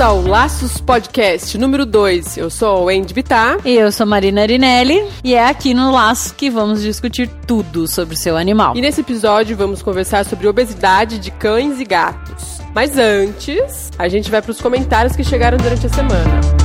Bem-vindos ao Laços Podcast número 2. Eu sou o Andy Bittar. E eu sou Marina Arinelli. E é aqui no Laço que vamos discutir tudo sobre o seu animal. E nesse episódio vamos conversar sobre obesidade de cães e gatos. Mas antes, a gente vai para os comentários que chegaram durante a semana.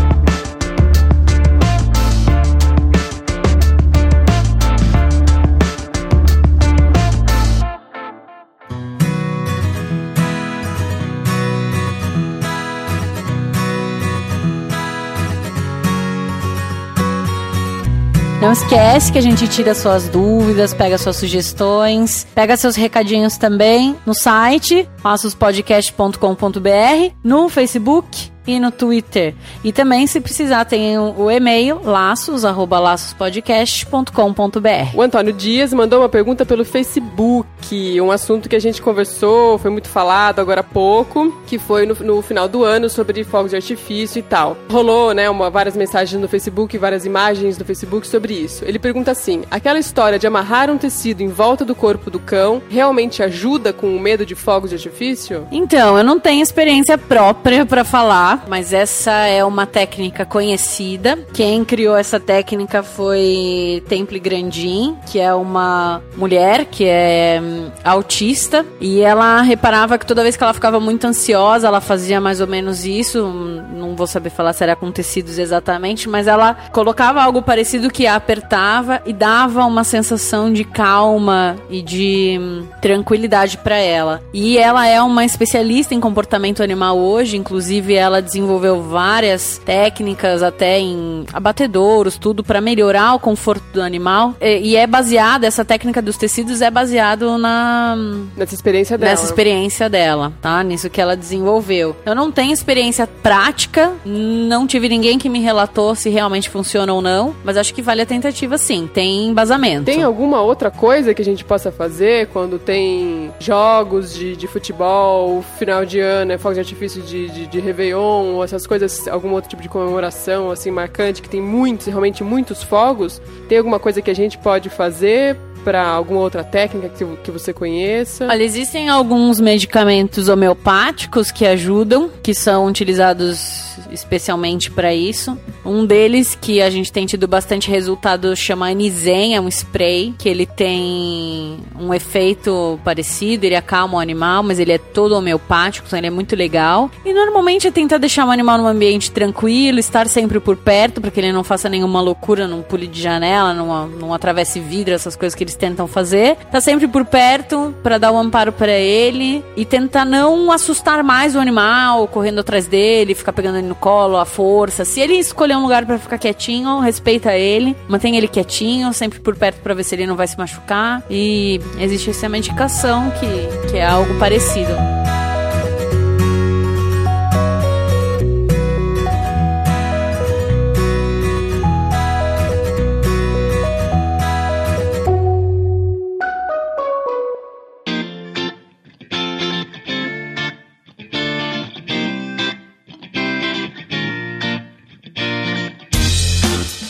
Não esquece que a gente tira suas dúvidas, pega suas sugestões, pega seus recadinhos também no site passospodcast.com.br, no Facebook e no Twitter. E também, se precisar, tem o e-mail laços@laçospodcast.com.br. O Antônio Dias mandou uma pergunta pelo Facebook, um assunto que a gente conversou, foi muito falado agora há pouco, que foi no, no final do ano sobre fogos de artifício e tal. Rolou, né, uma, várias mensagens no Facebook, várias imagens no Facebook sobre isso. Ele pergunta assim: aquela história de amarrar um tecido em volta do corpo do cão realmente ajuda com o medo de fogos de artifício? Então, eu não tenho experiência própria para falar mas essa é uma técnica conhecida. Quem criou essa técnica foi Temple Grandin, que é uma mulher que é hum, autista e ela reparava que toda vez que ela ficava muito ansiosa, ela fazia mais ou menos isso. Não vou saber falar se era com tecidos exatamente, mas ela colocava algo parecido que a apertava e dava uma sensação de calma e de hum, tranquilidade para ela. E ela é uma especialista em comportamento animal hoje, inclusive ela desenvolveu várias técnicas, até em abatedouros, tudo para melhorar o conforto do animal. E, e é baseado, essa técnica dos tecidos é baseado na nessa experiência dela. Nessa experiência dela, tá? Nisso que ela desenvolveu. Eu não tenho experiência prática, não tive ninguém que me relatou se realmente funciona ou não, mas acho que vale a tentativa sim. Tem embasamento. Tem alguma outra coisa que a gente possa fazer quando tem jogos de, de futebol, final de ano, é fogo de artifício de, de, de Réveillon, ou essas coisas, algum outro tipo de comemoração assim marcante que tem muitos, realmente muitos fogos? Tem alguma coisa que a gente pode fazer para alguma outra técnica que, que você conheça? Olha, existem alguns medicamentos homeopáticos que ajudam, que são utilizados especialmente para isso. Um deles que a gente tem tido bastante resultado chama Anizen, é um spray que ele tem um efeito parecido, ele acalma o animal, mas ele é todo homeopático, então ele é muito legal. E normalmente é tentar deixar o animal num ambiente tranquilo, estar sempre por perto para que ele não faça nenhuma loucura, não pule de janela, não, não atravesse vidro, essas coisas que eles tentam fazer. Tá sempre por perto para dar um amparo para ele e tentar não assustar mais o animal, correndo atrás dele, ficar pegando ele no colo, a força. Se ele escolher um lugar para ficar quietinho, respeita ele, mantém ele quietinho, sempre por perto para ver se ele não vai se machucar. E existe essa medicação que, que é algo parecido.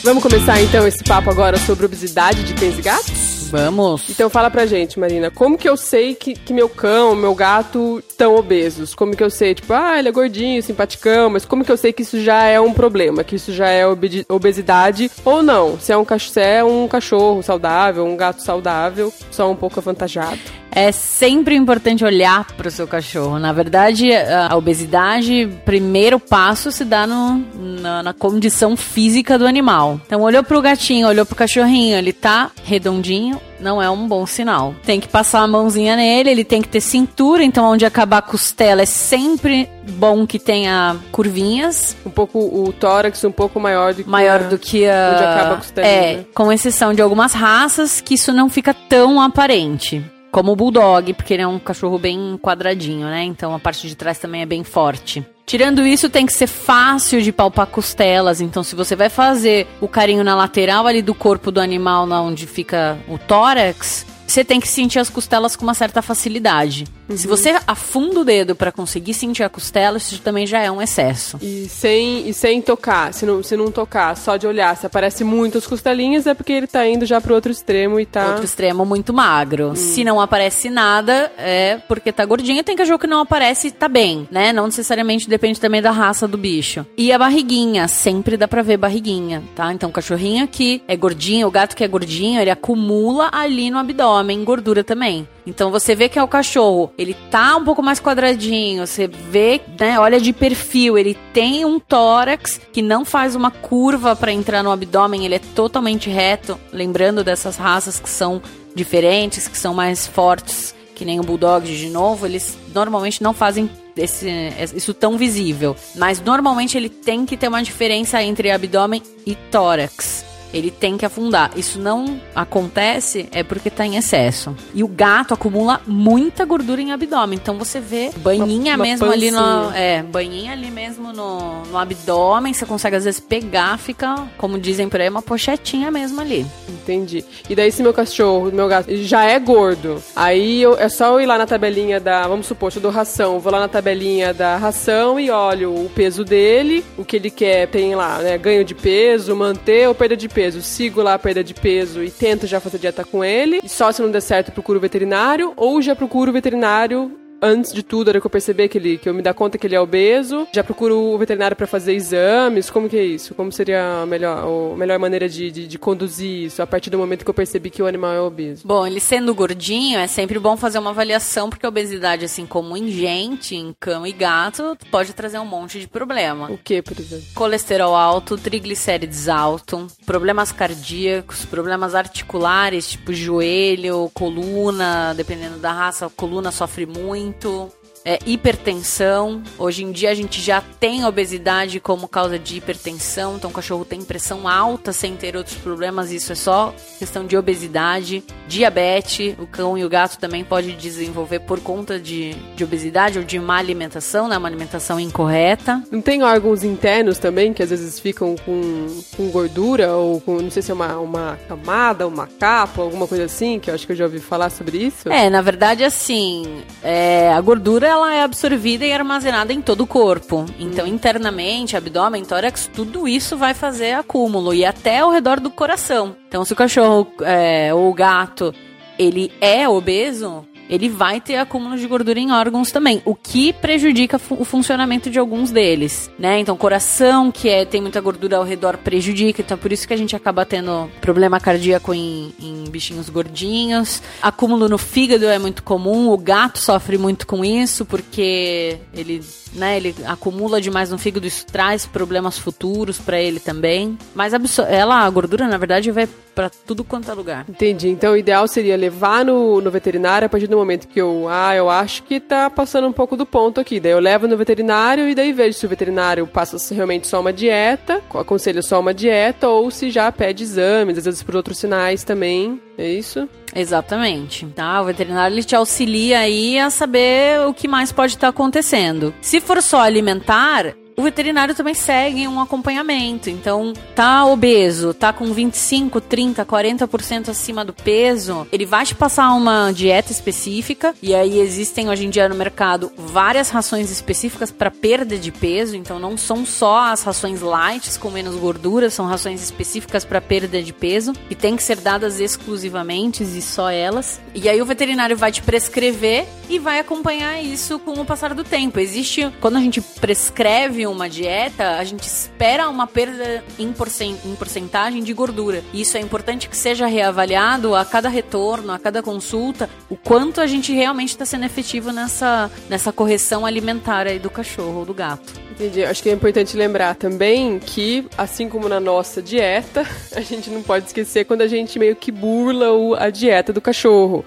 Vamos começar então esse papo agora sobre obesidade de cães e gatos? Vamos. Então fala pra gente, Marina, como que eu sei que, que meu cão, meu gato estão obesos? Como que eu sei, tipo, ah, ele é gordinho, simpaticão, mas como que eu sei que isso já é um problema, que isso já é obesidade ou não? Se é um, se é um cachorro saudável, um gato saudável, só um pouco avantajado. É sempre importante olhar para o seu cachorro. Na verdade, a obesidade, primeiro passo se dá no, na, na condição física do animal. Então, olhou para o gatinho, olhou para o cachorrinho, ele tá redondinho, não é um bom sinal. Tem que passar a mãozinha nele, ele tem que ter cintura, então onde acabar a costela é sempre bom que tenha curvinhas. Um pouco o tórax um pouco maior do que maior a, do que a onde acaba a costela. É, com exceção de algumas raças que isso não fica tão aparente. Como o Bulldog, porque ele é um cachorro bem quadradinho, né? Então a parte de trás também é bem forte. Tirando isso, tem que ser fácil de palpar costelas. Então, se você vai fazer o carinho na lateral ali do corpo do animal, na onde fica o tórax, você tem que sentir as costelas com uma certa facilidade. Uhum. Se você afunda o dedo para conseguir sentir a costela, isso também já é um excesso. E sem, e sem tocar, se não, se não tocar, só de olhar, se aparece muito as costelinhas, é porque ele tá indo já pro outro extremo e tá. Outro extremo muito magro. Hum. Se não aparece nada, é porque tá gordinho. Tem cachorro que não aparece e tá bem, né? Não necessariamente depende também da raça do bicho. E a barriguinha, sempre dá pra ver barriguinha, tá? Então, o cachorrinho aqui é gordinho, o gato que é gordinho, ele acumula ali no abdômen gordura também. Então você vê que é o cachorro, ele tá um pouco mais quadradinho, você vê, né, olha de perfil, ele tem um tórax que não faz uma curva para entrar no abdômen, ele é totalmente reto, lembrando dessas raças que são diferentes, que são mais fortes, que nem o bulldog de novo, eles normalmente não fazem esse, isso tão visível, mas normalmente ele tem que ter uma diferença entre abdômen e tórax ele tem que afundar. Isso não acontece é porque tá em excesso. E o gato acumula muita gordura em abdômen. Então você vê banhinha uma, uma mesmo pancinha. ali no. É, banhinha ali mesmo no, no abdômen. Você consegue às vezes pegar, fica, como dizem por aí, uma pochetinha mesmo ali. Entendi. E daí, se meu cachorro, meu gato, já é gordo, aí eu, é só eu ir lá na tabelinha da. Vamos supor, eu dou ração, vou lá na tabelinha da ração e olho o peso dele, o que ele quer, tem lá, né? Ganho de peso, manter ou perda de peso. Sigo lá a perda de peso e tento já fazer dieta com ele. E só se não der certo, procuro o veterinário. Ou já procuro o veterinário antes de tudo, era que eu perceber que ele que eu me dar conta que ele é obeso, já procuro o veterinário para fazer exames. Como que é isso? Como seria a melhor, a melhor maneira de, de, de, conduzir isso a partir do momento que eu percebi que o animal é obeso? Bom, ele sendo gordinho, é sempre bom fazer uma avaliação, porque a obesidade, assim como em gente, em cão e gato, pode trazer um monte de problema. O que, por exemplo? Colesterol alto, triglicérides alto, problemas cardíacos, problemas articulares, tipo joelho, coluna, dependendo da raça, a coluna sofre muito muito é, hipertensão. Hoje em dia a gente já tem obesidade como causa de hipertensão, então o cachorro tem pressão alta sem ter outros problemas, isso é só questão de obesidade, diabetes, o cão e o gato também pode desenvolver por conta de, de obesidade ou de má alimentação, né, uma alimentação incorreta. Não tem órgãos internos também que às vezes ficam com, com gordura ou com, não sei se é uma, uma camada, uma capa, alguma coisa assim, que eu acho que eu já ouvi falar sobre isso? É, na verdade assim, é, a gordura ela é absorvida e armazenada em todo o corpo. Então, internamente, abdômen, tórax, tudo isso vai fazer acúmulo e até ao redor do coração. Então, se o cachorro é, ou o gato ele é obeso, ele vai ter acúmulo de gordura em órgãos também, o que prejudica o funcionamento de alguns deles, né? Então, coração, que é, tem muita gordura ao redor, prejudica, então por isso que a gente acaba tendo problema cardíaco em, em bichinhos gordinhos. Acúmulo no fígado é muito comum, o gato sofre muito com isso, porque ele né? Ele acumula demais no fígado, isso traz problemas futuros para ele também. Mas ela, a gordura, na verdade, vai para tudo quanto é lugar. Entendi. Então o ideal seria levar no, no veterinário a partir do momento que eu, ah, eu acho que tá passando um pouco do ponto aqui. Daí eu levo no veterinário e daí vejo se o veterinário passa realmente só uma dieta, aconselha só uma dieta ou se já pede exames, às vezes por outros sinais também. É isso? Exatamente. Tá? O veterinário ele te auxilia aí a saber o que mais pode estar acontecendo. Se for só alimentar, o veterinário também segue um acompanhamento. Então, tá obeso, tá com 25, 30, 40% acima do peso, ele vai te passar uma dieta específica. E aí existem hoje em dia no mercado várias rações específicas para perda de peso. Então, não são só as rações light com menos gordura, são rações específicas para perda de peso e tem que ser dadas exclusivamente e só elas. E aí o veterinário vai te prescrever e vai acompanhar isso com o passar do tempo. Existe quando a gente prescreve uma dieta, a gente espera uma perda em, porcent em porcentagem de gordura. Isso é importante que seja reavaliado a cada retorno, a cada consulta, o quanto a gente realmente está sendo efetivo nessa, nessa correção alimentar aí do cachorro ou do gato. Entendi. Acho que é importante lembrar também que, assim como na nossa dieta, a gente não pode esquecer quando a gente meio que burla a dieta do cachorro.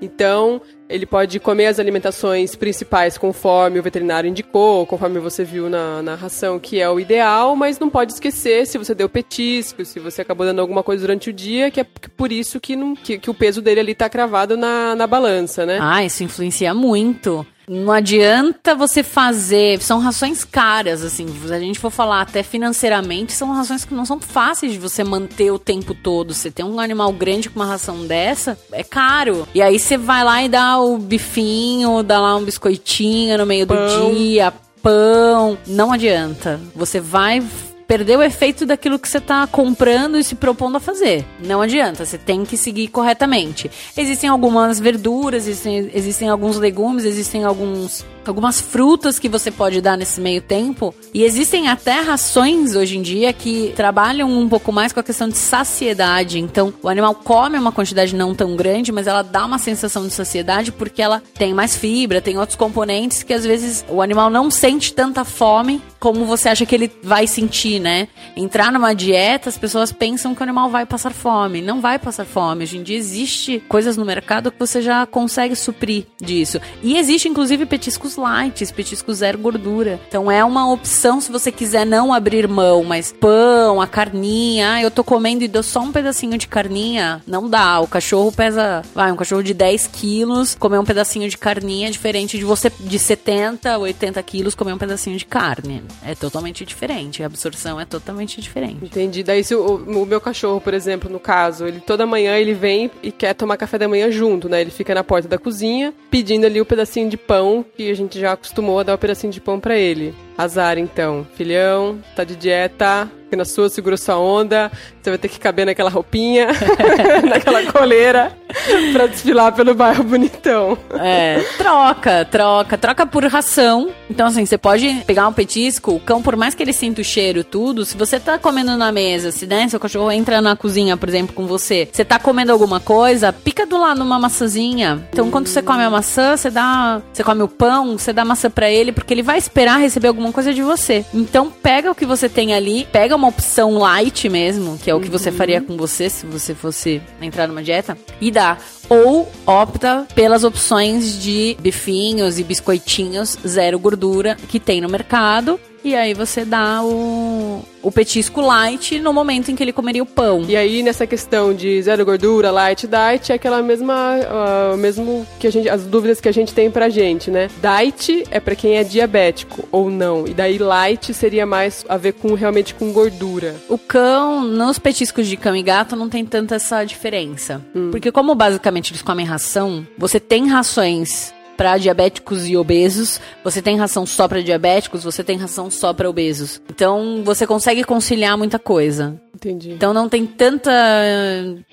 Então, ele pode comer as alimentações principais conforme o veterinário indicou, conforme você viu na, na ração, que é o ideal, mas não pode esquecer se você deu petisco, se você acabou dando alguma coisa durante o dia, que é por isso que, não, que, que o peso dele ali está cravado na, na balança, né? Ah, isso influencia muito. Não adianta você fazer. São rações caras, assim. Se a gente for falar até financeiramente, são rações que não são fáceis de você manter o tempo todo. Você tem um animal grande com uma ração dessa, é caro. E aí você vai lá e dá o bifinho, dá lá um biscoitinho no meio Pão. do dia, pão. Não adianta. Você vai perder o efeito daquilo que você está comprando e se propondo a fazer. Não adianta, você tem que seguir corretamente. Existem algumas verduras, existem, existem alguns legumes, existem alguns algumas frutas que você pode dar nesse meio tempo. E existem até rações hoje em dia que trabalham um pouco mais com a questão de saciedade. Então, o animal come uma quantidade não tão grande, mas ela dá uma sensação de saciedade porque ela tem mais fibra, tem outros componentes que às vezes o animal não sente tanta fome como você acha que ele vai sentir, né? Entrar numa dieta, as pessoas pensam que o animal vai passar fome. Não vai passar fome. Hoje em dia existe coisas no mercado que você já consegue suprir disso. E existe inclusive petiscos light, petiscos zero gordura. Então é uma opção se você quiser não abrir mão, mas pão, a carninha, ah, eu tô comendo e dou só um pedacinho de carninha, não dá. O cachorro pesa, vai, um cachorro de 10 quilos, comer um pedacinho de carninha é diferente de você de 70, 80 quilos comer um pedacinho de carne. É totalmente diferente, a absorção é totalmente diferente. Entendi. Daí se o, o meu cachorro, por exemplo, no caso, ele toda manhã ele vem e quer tomar café da manhã junto, né? Ele fica na porta da cozinha pedindo ali o pedacinho de pão que a gente já acostumou a dar o pedacinho de pão para ele. Azar então, filhão, tá de dieta, que na sua segura sua onda, você vai ter que caber naquela roupinha, naquela coleira, pra desfilar pelo bairro bonitão. É, troca, troca, troca por ração. Então, assim, você pode pegar um petisco, o cão, por mais que ele sinta o cheiro, tudo, se você tá comendo na mesa, se né, seu cachorro entra na cozinha, por exemplo, com você, você tá comendo alguma coisa, pica do lado uma maçãzinha. Então, quando você come a maçã, você dá. Você come o pão, você dá maçã pra ele, porque ele vai esperar receber alguma coisa de você. Então, pega o que você tem ali, pega uma opção light mesmo, que é o que você faria com você se você fosse entrar numa dieta, e dá. Ou opta pelas opções de bifinhos e biscoitinhos zero gordura que tem no mercado. E aí você dá o, o petisco light no momento em que ele comeria o pão. E aí, nessa questão de zero gordura, light, diet, é aquela mesma, uh, mesmo que a gente, as dúvidas que a gente tem pra gente, né? Diet é pra quem é diabético ou não. E daí light seria mais a ver com realmente com gordura. O cão, nos petiscos de cão e gato, não tem tanta essa diferença. Porque como basicamente eles comem ração, você tem rações para diabéticos e obesos, você tem ração só para diabéticos, você tem ração só para obesos. Então, você consegue conciliar muita coisa. Entendi. Então não tem tanta,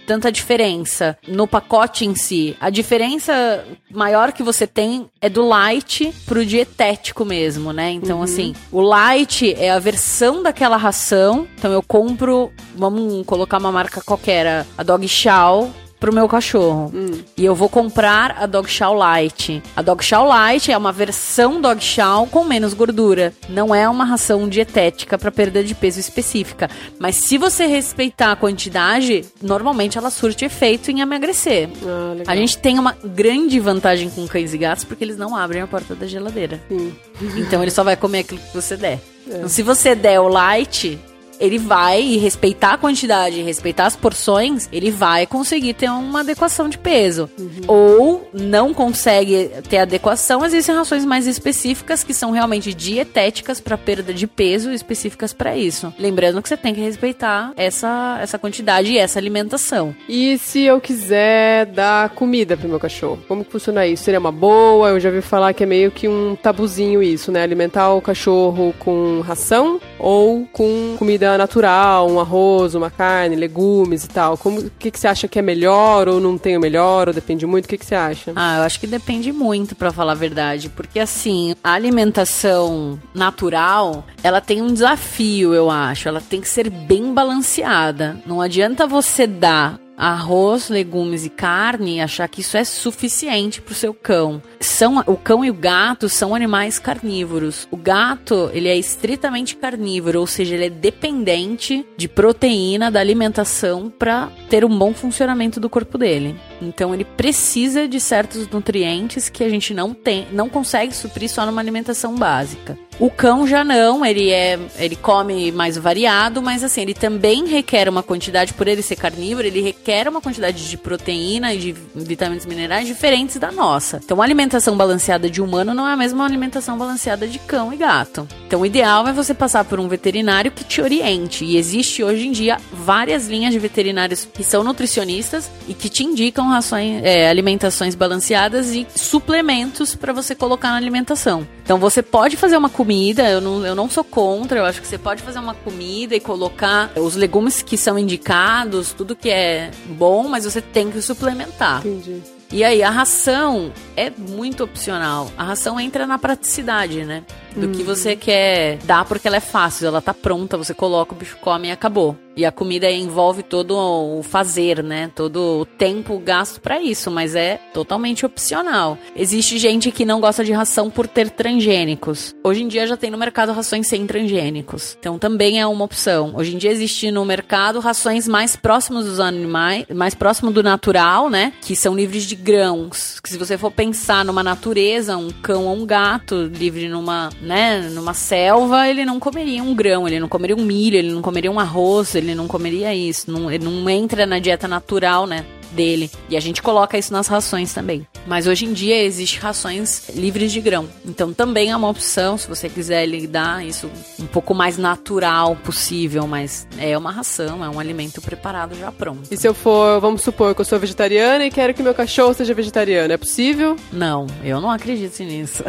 tanta diferença no pacote em si. A diferença maior que você tem é do light pro dietético mesmo, né? Então, assim, o light é a versão daquela ração. Então eu compro, vamos colocar uma marca qualquer, a- a Dog Chow. Pro meu cachorro. E eu vou comprar a Dog Chow Light. A Dog Chow Light é uma versão Dog Chow com menos gordura. Não é uma ração dietética para perda de peso específica. Mas se você respeitar a quantidade, normalmente ela surte efeito em emagrecer. Ah. A gente tem uma grande vantagem com cães e gatos porque eles não abrem a porta da geladeira. Sim. Então ele só vai comer aquilo que você der. Então, se você der o light, ele vai e respeitar a quantidade, respeitar as porções, ele vai conseguir ter uma adequação de peso. Ou não consegue ter adequação, existem rações mais específicas que são realmente dietéticas para perda de peso, específicas para isso. Lembrando que você tem que respeitar essa, essa quantidade e essa alimentação. E se eu quiser dar comida pro meu cachorro? Como que funciona isso? Seria uma boa? Eu já ouvi falar que é meio que um tabuzinho isso, né? Alimentar o cachorro com ração ou com comida natural, um arroz, uma carne, legumes e tal. Como o que, que você acha que é melhor ou não tem o melhor ou depende muito? O que, que você acha? Ah, eu acho que depende muito, pra falar a verdade. Porque, assim, a alimentação natural, ela tem um desafio, eu acho. Ela tem que ser bem balanceada. Não adianta você dar arroz, legumes e carne achar que isso é suficiente pro seu cão. São, o cão e o gato são animais carnívoros. O gato, ele é estritamente carnívoro, ou seja, ele é dependente de proteína da alimentação para ter um bom funcionamento do corpo dele. Então ele precisa de certos nutrientes que a gente não tem, não consegue suprir só numa alimentação básica. O cão já não, ele é, ele come mais variado, mas assim, ele também requer uma quantidade, por ele ser carnívoro, ele requer uma quantidade de proteína e de vitaminas minerais diferentes da nossa. Então, a alimentação balanceada de humano não é a mesma alimentação balanceada de cão e gato. Então, o ideal é você passar por um veterinário que te oriente. E existe hoje em dia várias linhas de veterinários que são nutricionistas e que te indicam rações, é, alimentações balanceadas e suplementos para você colocar na alimentação. Então, você pode fazer uma comida, eu não, eu não sou contra, eu acho que você pode fazer uma comida e colocar os legumes que são indicados, tudo que é bom, mas você tem que suplementar. Entendi. E aí, a ração é muito opcional. A ração entra na praticidade, né? Do que você quer dar porque ela é fácil, ela tá pronta, você coloca, o bicho come e acabou. E a comida envolve todo o fazer, né? Todo o tempo gasto para isso, mas é totalmente opcional. Existe gente que não gosta de ração por ter transgênicos. Hoje em dia já tem no mercado rações sem transgênicos. Então também é uma opção. Hoje em dia existe no mercado rações mais próximas dos animais, mais próximo do natural, né? Que são livres de grãos. Que se você for pensar numa natureza, um cão ou um gato livre numa né, numa selva, ele não comeria um grão, ele não comeria um milho, ele não comeria um arroz, ele não comeria isso, não, ele não entra na dieta natural, né? Dele. E a gente coloca isso nas rações também. Mas hoje em dia existe rações livres de grão. Então também é uma opção se você quiser lidar isso um pouco mais natural possível, mas é uma ração, é um alimento preparado já pronto. E se eu for, vamos supor que eu sou vegetariana e quero que meu cachorro seja vegetariano, é possível? Não, eu não acredito nisso.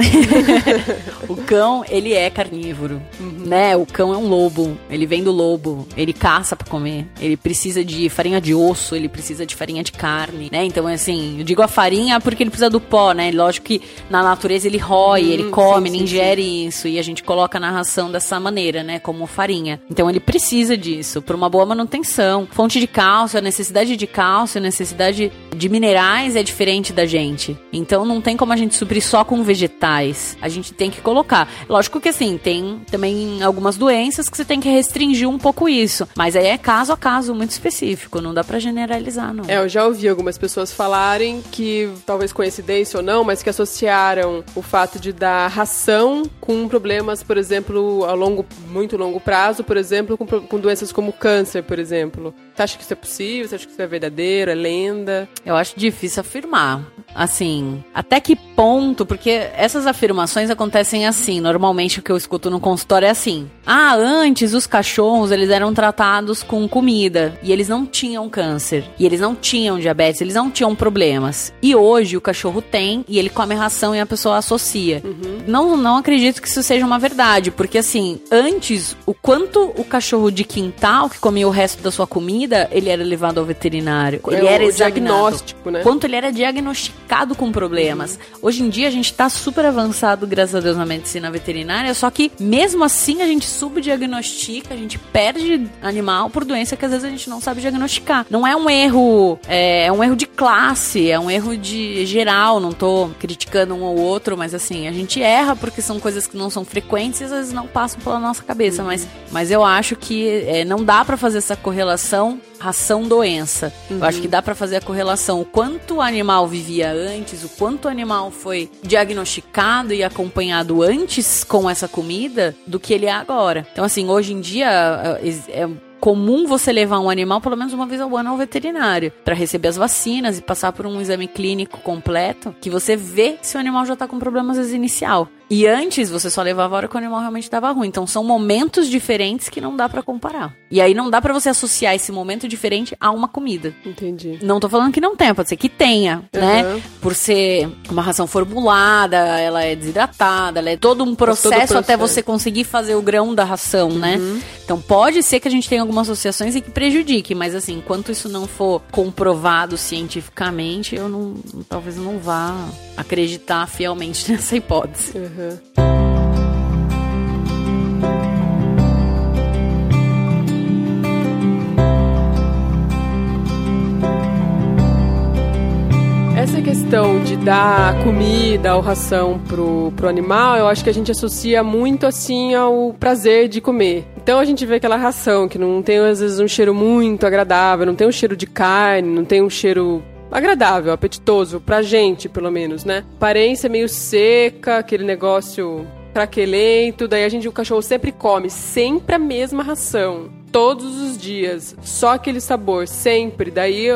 o cão, ele é carnívoro, uhum. né? O cão é um lobo, ele vem do lobo, ele caça para comer, ele precisa de farinha de osso, ele precisa de farinha de carne, né? Então, assim, eu digo a farinha porque ele precisa do pó, né? Lógico que na natureza ele rói, hum, ele come, sim, ele ingere sim. isso e a gente coloca na ração dessa maneira, né? Como farinha. Então ele precisa disso para uma boa manutenção. Fonte de cálcio, a necessidade de cálcio, a necessidade de minerais é diferente da gente. Então não tem como a gente suprir só com vegetais. A gente tem que colocar. Lógico que assim, tem também algumas doenças que você tem que restringir um pouco isso. Mas aí é caso a caso muito específico, não dá para generalizar, não. É, eu já ouvi algumas pessoas falarem que, talvez coincidência ou não, mas que associaram o fato de dar ração com problemas, por exemplo, a longo, muito longo prazo, por exemplo, com, com doenças como câncer, por exemplo. Você acha que isso é possível? Você acha que isso é verdadeiro? É lenda? Eu acho difícil afirmar. Assim, até que ponto? Porque essas afirmações acontecem assim. Normalmente o que eu escuto no consultório é assim: ah, antes os cachorros eles eram tratados com comida e eles não tinham câncer e eles não tinham diabetes, eles não tinham problemas. E hoje o cachorro tem e ele come ração e a pessoa associa. Uhum. Não, não acredito que isso seja uma verdade, porque assim, antes o quanto o cachorro de quintal que comia o resto da sua comida, ele era levado ao veterinário. É ele era examinado. diagnóstico, né? Quanto ele era diagnosticado com problemas. Uhum. Hoje em dia a gente tá super avançado, graças a Deus, na medicina veterinária, só que mesmo assim a gente subdiagnostica, a gente perde animal por doença que às vezes a gente não sabe diagnosticar. Não é um erro, é, é um erro de classe, é um erro de geral, não tô criticando um ou outro, mas assim, a gente erra porque são coisas que não são frequentes e às vezes não passam pela nossa cabeça, uhum. mas, mas eu acho que é, não dá para fazer essa correlação ração-doença. Uhum. Eu acho que dá para fazer a correlação o quanto o animal vivia antes, o quanto o animal foi diagnosticado e acompanhado antes com essa comida do que ele é agora. Então, assim, hoje em dia é, é comum você levar um animal pelo menos uma vez ao ano ao veterinário para receber as vacinas e passar por um exame clínico completo que você vê se o animal já está com problemas desde inicial. E antes você só levava a hora que o animal realmente estava ruim. Então são momentos diferentes que não dá para comparar. E aí não dá para você associar esse momento diferente a uma comida. Entendi. Não tô falando que não tenha, pode ser que tenha, uhum. né? Por ser uma ração formulada, ela é desidratada, ela é todo um processo, todo processo. até você conseguir fazer o grão da ração, né? uhum. né? Então pode ser que a gente tenha algumas associações e que prejudique, mas assim, enquanto isso não for comprovado cientificamente, eu não, talvez não vá acreditar fielmente nessa hipótese. Uhum. Essa questão de dar comida ou ração pro, pro animal, eu acho que a gente associa muito assim ao prazer de comer. Então a gente vê aquela ração que não tem às vezes um cheiro muito agradável, não tem um cheiro de carne, não tem um cheiro agradável, apetitoso, pra gente, pelo menos, né? Aparência meio seca, aquele negócio craquelento, daí a gente, o cachorro sempre come, sempre a mesma ração, todos os dias, só aquele sabor, sempre, daí...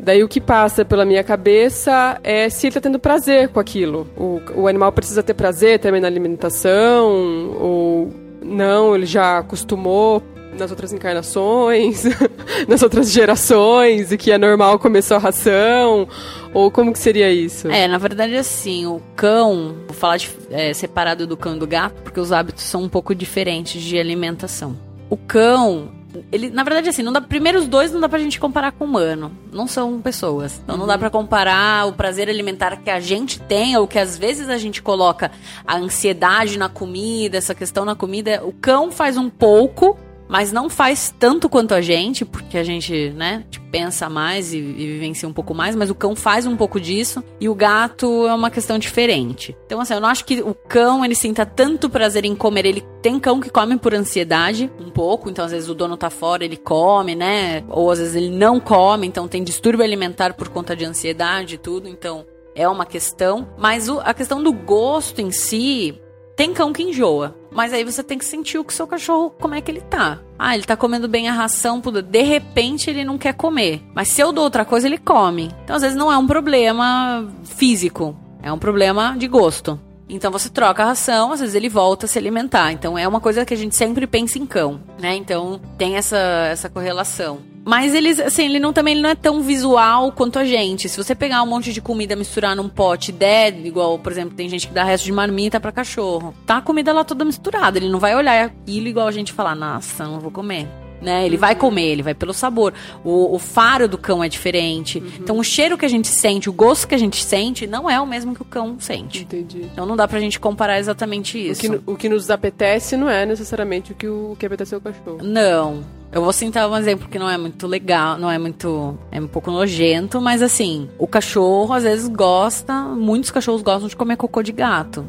Daí o que passa pela minha cabeça é se ele tá tendo prazer com aquilo. O, o animal precisa ter prazer também na alimentação, ou não, ele já acostumou nas outras encarnações, nas outras gerações, e que é normal comer só ração? Ou como que seria isso? É, na verdade, assim, o cão, vou falar de, é, separado do cão e do gato, porque os hábitos são um pouco diferentes de alimentação. O cão, ele, na verdade, assim, não dá, primeiro os dois não dá pra gente comparar com o humano. Não são pessoas. Então uhum. não dá pra comparar o prazer alimentar que a gente tem, ou que às vezes a gente coloca a ansiedade na comida, essa questão na comida. O cão faz um pouco, mas não faz tanto quanto a gente, porque a gente, né, tipo, pensa mais e, e vivencia um pouco mais, mas o cão faz um pouco disso e o gato é uma questão diferente. Então, assim, eu não acho que o cão ele sinta tanto prazer em comer. Ele tem cão que come por ansiedade, um pouco, então às vezes o dono tá fora, ele come, né? Ou às vezes ele não come, então tem distúrbio alimentar por conta de ansiedade e tudo, então é uma questão. Mas o, a questão do gosto em si, tem cão que enjoa. Mas aí você tem que sentir o que seu cachorro, como é que ele tá. Ah, ele tá comendo bem a ração, de repente ele não quer comer. Mas se eu dou outra coisa, ele come. Então às vezes não é um problema físico, é um problema de gosto. Então você troca a ração, às vezes ele volta a se alimentar. Então é uma coisa que a gente sempre pensa em cão, né? Então tem essa, essa correlação. Mas eles, assim, ele não também ele não é tão visual quanto a gente. Se você pegar um monte de comida, misturar num pote, der, igual, por exemplo, tem gente que dá resto de marmita para cachorro. Tá a comida lá toda misturada. Ele não vai olhar aquilo igual a gente falar, nossa, não vou comer né? Ele vai comer, ele vai pelo sabor. O, o faro do cão é diferente. Uhum. Então, o cheiro que a gente sente, o gosto que a gente sente, não é o mesmo que o cão sente. Entendi. Então, não dá pra gente comparar exatamente isso. O que, o que nos apetece não é necessariamente o que, o, o que apetece ao cachorro. Não. Eu vou citar um exemplo que não é muito legal, não é muito. É um pouco nojento, mas assim, o cachorro às vezes gosta, muitos cachorros gostam de comer cocô de gato.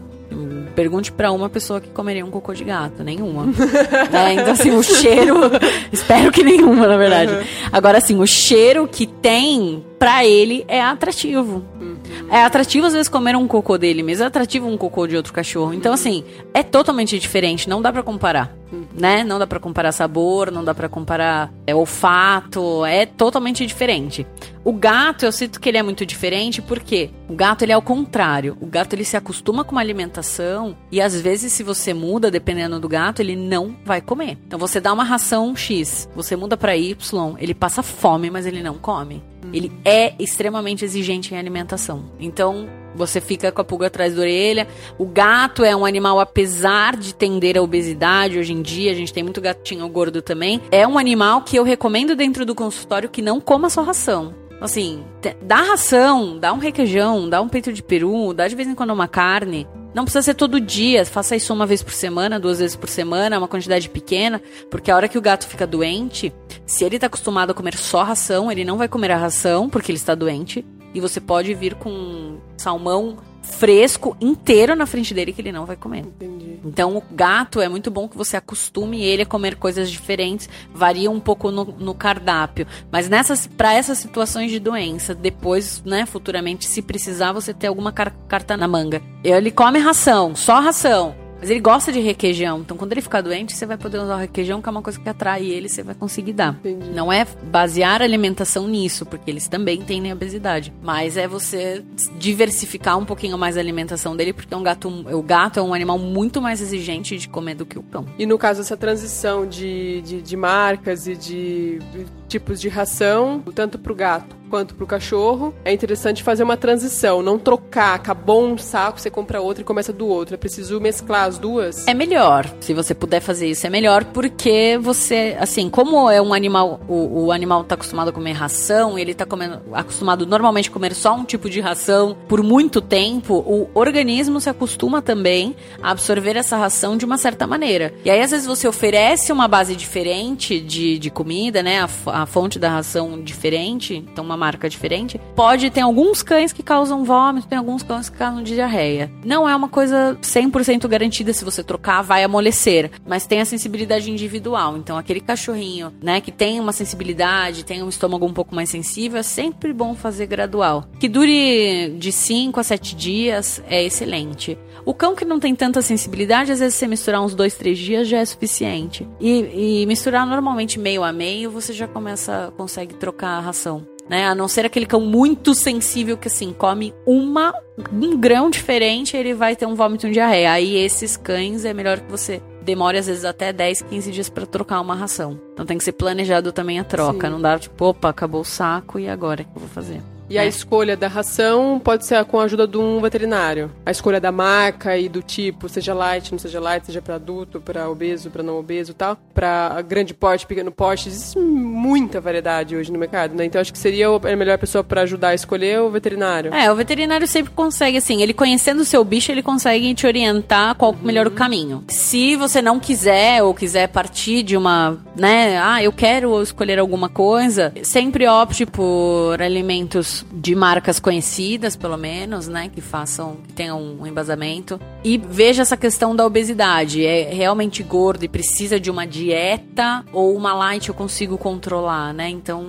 Pergunte para uma pessoa que comeria um cocô de gato. Nenhuma. né? Então, assim, o cheiro. espero que nenhuma, na verdade. Uhum. Agora, assim, o cheiro que tem para ele é atrativo. Uhum. É atrativo, às vezes, comer um cocô dele mesmo. É atrativo um cocô de outro cachorro. Então, assim, é totalmente diferente. Não dá para comparar. Né? Não dá para comparar sabor, não dá para comparar é, olfato. É totalmente diferente. O gato, eu sinto que ele é muito diferente porque o gato ele é ao contrário. O gato ele se acostuma com uma alimentação e às vezes se você muda, dependendo do gato, ele não vai comer. Então você dá uma ração X, você muda para Y, ele passa fome, mas ele não come. Ele é extremamente exigente em alimentação. Então, você fica com a pulga atrás da orelha. O gato é um animal, apesar de tender a obesidade, hoje em dia, a gente tem muito gatinho gordo também. É um animal que eu recomendo dentro do consultório que não coma só ração. Assim, dá ração, dá um requeijão, dá um peito de peru, dá de vez em quando uma carne. Não precisa ser todo dia, faça isso uma vez por semana, duas vezes por semana, uma quantidade pequena, porque a hora que o gato fica doente, se ele está acostumado a comer só ração, ele não vai comer a ração porque ele está doente, e você pode vir com salmão fresco inteiro na frente dele que ele não vai comer. Entendi. Então o gato é muito bom que você acostume ele a comer coisas diferentes, varia um pouco no, no cardápio, mas nessas para essas situações de doença, depois, né, futuramente se precisar você ter alguma car carta na manga. Ele come ração, só ração. Mas ele gosta de requeijão. Então, quando ele ficar doente, você vai poder usar o requeijão, que é uma coisa que atrai ele, você vai conseguir dar. Entendi. Não é basear a alimentação nisso, porque eles também têm obesidade. Mas é você diversificar um pouquinho mais a alimentação dele, porque é um gato, o gato é um animal muito mais exigente de comer do que o cão. E no caso, essa transição de, de, de marcas e de tipos de ração, tanto para o gato quanto para o cachorro, é interessante fazer uma transição, não trocar, acabou um saco, você compra outro e começa do outro. É preciso mesclar as duas? É melhor, se você puder fazer isso, é melhor porque você, assim, como é um animal, o, o animal está acostumado a comer ração, ele está acostumado normalmente a comer só um tipo de ração por muito tempo, o organismo se acostuma também a absorver essa ração de uma certa maneira. E aí, às vezes, você oferece uma base diferente de, de comida, né? A, a fonte da ração diferente, então uma marca diferente, pode ter alguns cães que causam vômito, tem alguns cães que causam diarreia. Não é uma coisa 100% garantida se você trocar vai amolecer, mas tem a sensibilidade individual. Então aquele cachorrinho, né, que tem uma sensibilidade, tem um estômago um pouco mais sensível, é sempre bom fazer gradual. Que dure de 5 a 7 dias é excelente. O cão que não tem tanta sensibilidade, às vezes você misturar uns dois, três dias já é suficiente. E, e misturar normalmente meio a meio, você já começa, consegue trocar a ração. Né? A não ser aquele cão muito sensível que assim come uma um grão diferente, ele vai ter um vômito de diarreia. Aí esses cães é melhor que você demore às vezes até 10, 15 dias para trocar uma ração. Então tem que ser planejado também a troca, Sim. não dá tipo, opa, acabou o saco e agora o que eu vou fazer? E é. a escolha da ração pode ser com a ajuda de um veterinário. A escolha da marca e do tipo, seja light, não seja light, seja para adulto, para obeso, para não obeso e tal. Para grande porte, pequeno porte, existe muita variedade hoje no mercado, né? Então acho que seria a melhor pessoa para ajudar a escolher o veterinário. É, o veterinário sempre consegue, assim, ele conhecendo o seu bicho, ele consegue te orientar qual o melhor o caminho. Se você não quiser ou quiser partir de uma, né, ah, eu quero escolher alguma coisa, sempre opte por alimentos de marcas conhecidas, pelo menos, né? Que façam, que tenham um embasamento. E veja essa questão da obesidade. É realmente gordo e precisa de uma dieta ou uma light eu consigo controlar, né? Então,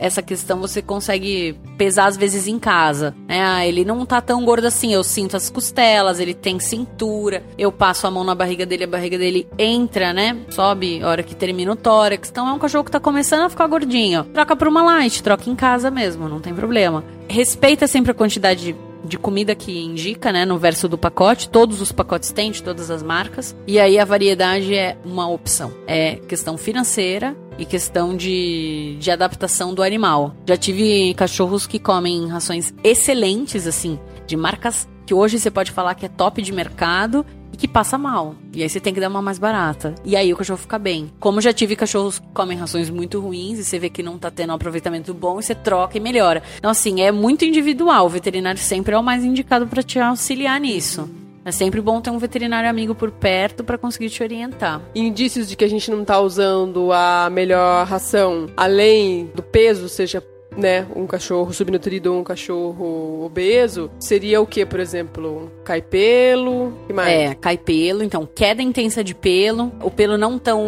essa questão você consegue pesar às vezes em casa. Né? Ah, ele não tá tão gordo assim, eu sinto as costelas, ele tem cintura, eu passo a mão na barriga dele, a barriga dele entra, né? Sobe a hora que termina o tórax. Então é um cachorro que tá começando a ficar gordinho. Troca por uma light, troca em casa mesmo, não tem problema. Respeita sempre a quantidade de comida que indica, né, no verso do pacote. Todos os pacotes têm, de todas as marcas. E aí a variedade é uma opção. É questão financeira e questão de, de adaptação do animal. Já tive cachorros que comem rações excelentes, assim, de marcas que hoje você pode falar que é top de mercado e que passa mal. E aí você tem que dar uma mais barata. E aí o cachorro fica bem. Como já tive cachorros que comem rações muito ruins e você vê que não tá tendo um aproveitamento bom e você troca e melhora. Então, assim, é muito individual. O veterinário sempre é o mais indicado para te auxiliar nisso. É sempre bom ter um veterinário amigo por perto para conseguir te orientar. Indícios de que a gente não tá usando a melhor ração, além do peso, seja né, um cachorro subnutrido ou um cachorro obeso, seria o que, por exemplo? Cai pelo? que mais? É, cai pelo, então queda intensa de pelo, o pelo não tão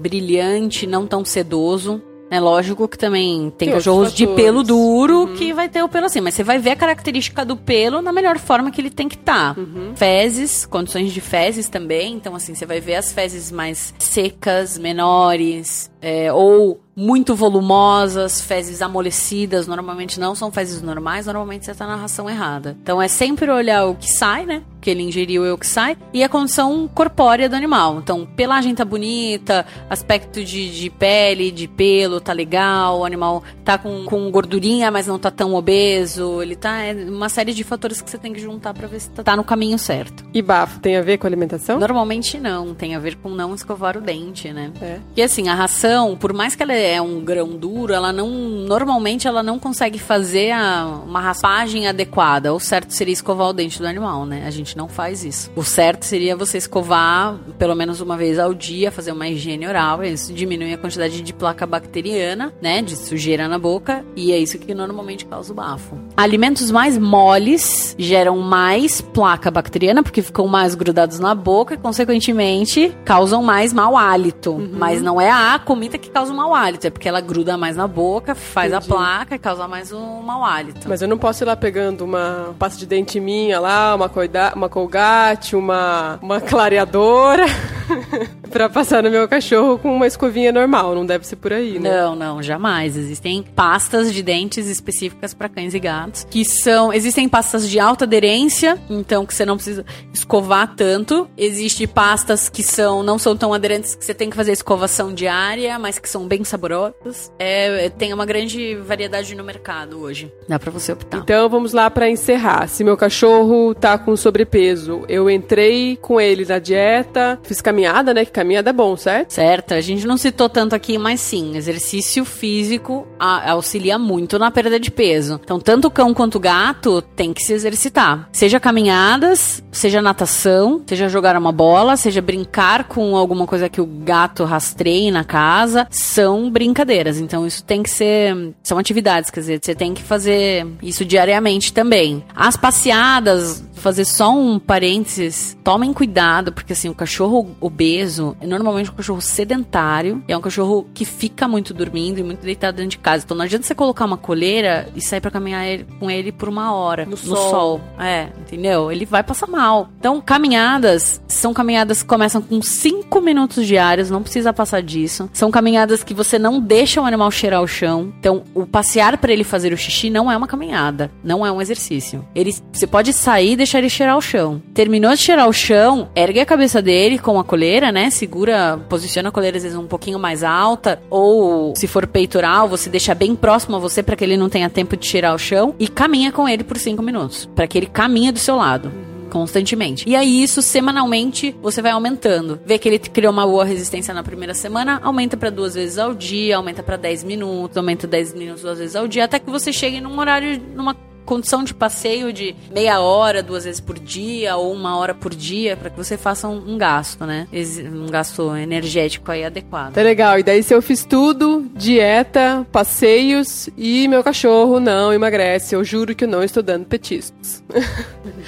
brilhante, não tão sedoso. É lógico que também tem, tem cachorros de pelo duro uhum. que vai ter o pelo assim, mas você vai ver a característica do pelo na melhor forma que ele tem que estar. Tá. Uhum. Fezes, condições de fezes também, então assim, você vai ver as fezes mais secas, menores, é, ou muito volumosas, fezes amolecidas, normalmente não são fezes normais, normalmente você está na ração errada. Então é sempre olhar o que sai, né? Que ele ingeriu e o que sai, e a condição corpórea do animal. Então, pelagem tá bonita, aspecto de, de pele, de pelo tá legal, o animal tá com, com gordurinha, mas não tá tão obeso, ele tá. É uma série de fatores que você tem que juntar para ver se tá, tá no caminho certo. E bafo tem a ver com alimentação? Normalmente não, tem a ver com não escovar o dente, né? É. E assim, a ração, por mais que ela é um grão duro, ela não. Normalmente ela não consegue fazer a, uma raspagem adequada. O certo seria escovar o dente do animal, né? A gente não faz isso. O certo seria você escovar pelo menos uma vez ao dia, fazer uma higiene oral. Isso diminui a quantidade de placa bacteriana, né? De sujeira na boca. E é isso que normalmente causa o bafo. Alimentos mais moles geram mais placa bacteriana, porque ficam mais grudados na boca e, consequentemente, causam mais mau hálito. Uhum. Mas não é a comida que causa o mau hálito, é porque ela gruda mais na boca, faz Entendi. a placa e causa mais um mau hálito. Mas eu não posso ir lá pegando uma pasta de dente minha lá, uma, coida, uma colgate, uma, uma clareadora. pra passar no meu cachorro com uma escovinha normal. Não deve ser por aí, né? Não, não, jamais. Existem pastas de dentes específicas para cães e gatos, que são. Existem pastas de alta aderência, então que você não precisa escovar tanto. Existem pastas que são não são tão aderentes que você tem que fazer escovação diária, mas que são bem saborosas. É, tem uma grande variedade no mercado hoje. Dá para você optar. Então vamos lá para encerrar. Se meu cachorro tá com sobrepeso, eu entrei com ele na dieta, fiz caminhada, né? Que caminhada é bom, certo? Certo, a gente não citou tanto aqui, mas sim, exercício físico auxilia muito na perda de peso. Então, tanto o cão quanto o gato tem que se exercitar. Seja caminhadas, seja natação, seja jogar uma bola, seja brincar com alguma coisa que o gato rastreie na casa, são brincadeiras. Então, isso tem que ser. São atividades, quer dizer, você tem que fazer isso diariamente também. As passeadas, fazer só um parênteses, tomem cuidado, porque assim, o cachorro obeso é normalmente um cachorro sedentário, é um cachorro que fica muito dormindo e muito deitado dentro de casa. Então não adianta você colocar uma coleira e sair para caminhar ele, com ele por uma hora No no sol. sol. É, entendeu? Ele vai passar mal. Então, caminhadas são caminhadas que começam com 5 minutos diários, não precisa passar disso. São caminhadas que você não deixa o animal cheirar o chão. Então, o passear para ele fazer o xixi não é uma caminhada, não é um exercício. Ele, você pode sair e deixar ele cheirar o chão. Terminou de cheirar o chão, ergue a cabeça dele com a coleira, né? Segura, posiciona a coleira às vezes um pouquinho mais alta, ou se for peitoral, você deixa bem próximo a você para que ele não tenha tempo de cheirar o chão e caminha com ele por 5 minutos, para que ele caminhe do seu lado constantemente. E aí isso semanalmente você vai aumentando. Vê que ele criou uma boa resistência na primeira semana, aumenta para duas vezes ao dia, aumenta para 10 minutos, aumenta 10 minutos duas vezes ao dia, até que você chegue num horário numa condição de passeio de meia hora, duas vezes por dia ou uma hora por dia, para que você faça um, um gasto, né? Um gasto energético aí adequado. Tá legal. E daí, se eu fiz tudo, dieta, passeios e meu cachorro não emagrece, eu juro que eu não estou dando petiscos.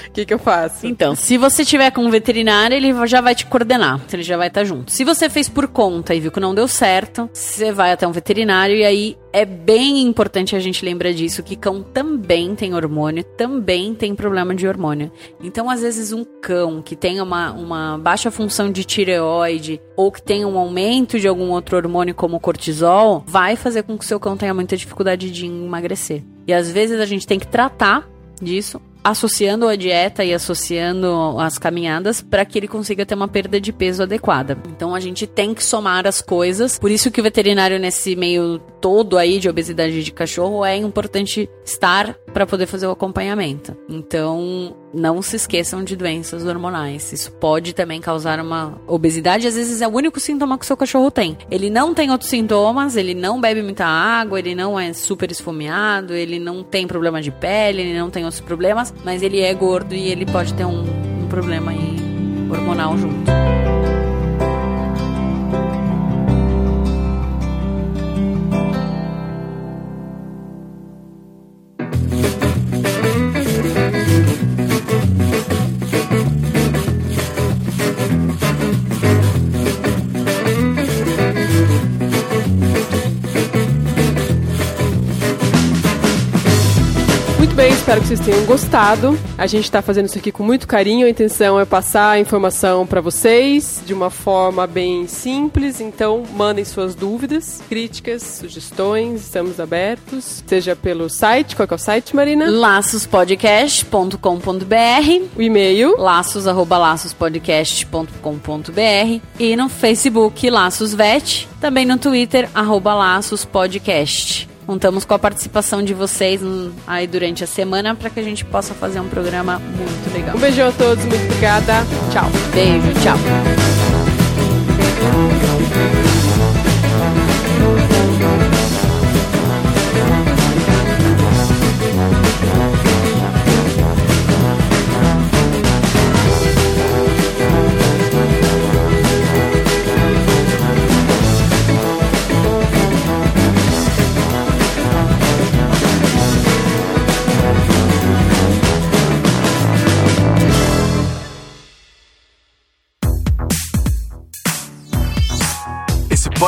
O que que eu faço? Então, se você tiver com um veterinário, ele já vai te coordenar, ele já vai estar junto. Se você fez por conta e viu que não deu certo, você vai até um veterinário e aí é bem importante a gente lembrar disso, que cão também tem hormônio, também tem problema de hormônio. Então, às vezes, um cão que tem uma, uma baixa função de tireoide ou que tem um aumento de algum outro hormônio como cortisol, vai fazer com que o seu cão tenha muita dificuldade de emagrecer. E às vezes a gente tem que tratar disso associando a dieta e associando as caminhadas para que ele consiga ter uma perda de peso adequada. Então a gente tem que somar as coisas. Por isso que o veterinário nesse meio todo aí de obesidade de cachorro é importante estar para poder fazer o acompanhamento. Então não se esqueçam de doenças hormonais. Isso pode também causar uma obesidade. Às vezes é o único sintoma que o seu cachorro tem. Ele não tem outros sintomas, ele não bebe muita água, ele não é super esfomeado, ele não tem problema de pele, ele não tem outros problemas, mas ele é gordo e ele pode ter um, um problema aí hormonal junto. Espero que vocês tenham gostado. A gente tá fazendo isso aqui com muito carinho. A intenção é passar a informação para vocês de uma forma bem simples. Então, mandem suas dúvidas, críticas, sugestões. Estamos abertos. Seja pelo site. Qual que é o site, Marina? laçospodcast.com.br O e-mail. laços arroba laçospodcast.com.br e no Facebook Laços Vet, também no Twitter arroba Laços Podcast. Contamos com a participação de vocês aí durante a semana para que a gente possa fazer um programa muito legal. Um beijão a todos. Muito obrigada. Tchau. Beijo, tchau.